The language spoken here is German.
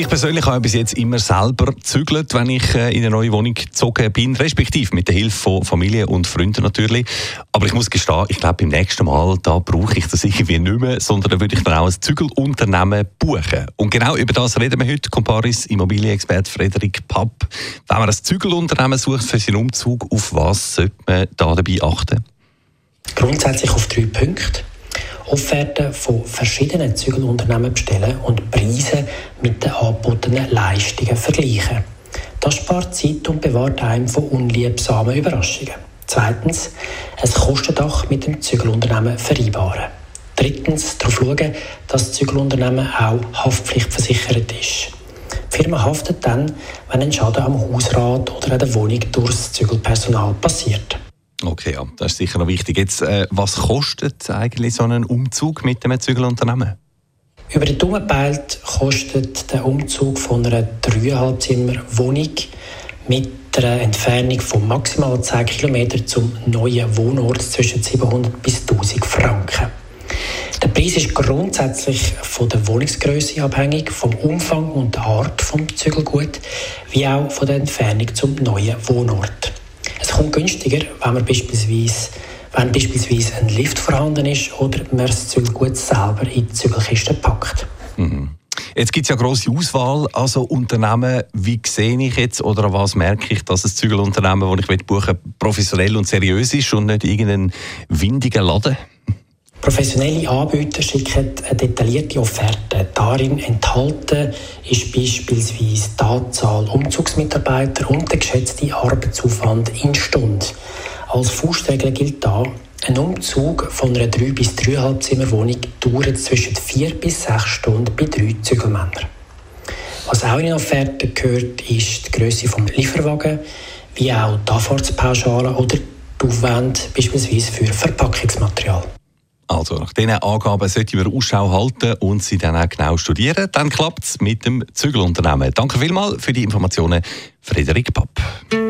ich persönlich habe bis jetzt immer selber zügelt, wenn ich äh, in eine neue Wohnung gezogen bin, respektive mit der Hilfe von Familie und Freunden natürlich. Aber ich muss gestehen, ich glaube, beim nächsten Mal, da brauche ich das irgendwie nicht mehr, sondern da würde ich dann auch ein Zügelunternehmen buchen. Und genau über das reden wir heute. Comparis Immobilienexperte Frederik Papp. Wenn man ein Zügelunternehmen sucht für seinen Umzug, auf was sollte man da dabei achten? Grundsätzlich auf drei Punkte. Offerten von verschiedenen Zügelunternehmen bestellen und Preise mit den angebotenen Leistungen vergleichen. Das spart Zeit und bewahrt einem von unliebsamen Überraschungen. Zweitens, ein Kostendach mit dem Zügelunternehmen vereinbaren. Drittens, darauf schauen, dass das Zügelunternehmen auch haftpflichtversichert ist. Die Firma haftet dann, wenn ein Schaden am Hausrat oder an der Wohnung durch das Zügelpersonal passiert. Okay, ja, das ist sicher noch wichtig. Jetzt, äh, was kostet eigentlich so ein Umzug mit einem Zügelunternehmen? Über die Daumen gepeilt kostet der Umzug von einer 3,5 Zimmer Wohnung mit einer Entfernung von maximal 10 km zum neuen Wohnort zwischen 700 bis 1000 Franken. Der Preis ist grundsätzlich von der Wohnungsgröße abhängig, vom Umfang und der Art des Zügelgut, wie auch von der Entfernung zum neuen Wohnort. Es kommt günstiger, wenn man beispielsweise wenn beispielsweise ein Lift vorhanden ist oder man das Zügelgut selber in die Zügelkiste packt. Mhm. Jetzt gibt es ja grosse Auswahl, also Unternehmen, wie sehe ich jetzt oder an was merke ich, dass ein Zügelunternehmen, das ich buchen will, professionell und seriös ist und nicht irgendein windiger Laden? Professionelle Anbieter schicken eine detaillierte Offerte. Darin enthalten ist beispielsweise die Anzahl Umzugsmitarbeiter und der geschätzte Arbeitsaufwand in Stunden. Als Faustregel gilt da, ein Umzug von einer 3 bis 3,5 Zimmer Wohnung dauert zwischen 4 bis 6 Stunden bei drei Zügelmännern. Was auch in den Offerten gehört, ist die Größe des Lieferwagen, wie auch die Anfahrtspauschale oder die Aufwände beispielsweise für Verpackungsmaterial. Also nach diesen Angaben sollte man Ausschau halten und sie dann auch genau studieren. Dann klappt es mit dem Zügelunternehmen. Danke vielmals für die Informationen, Frederik Papp.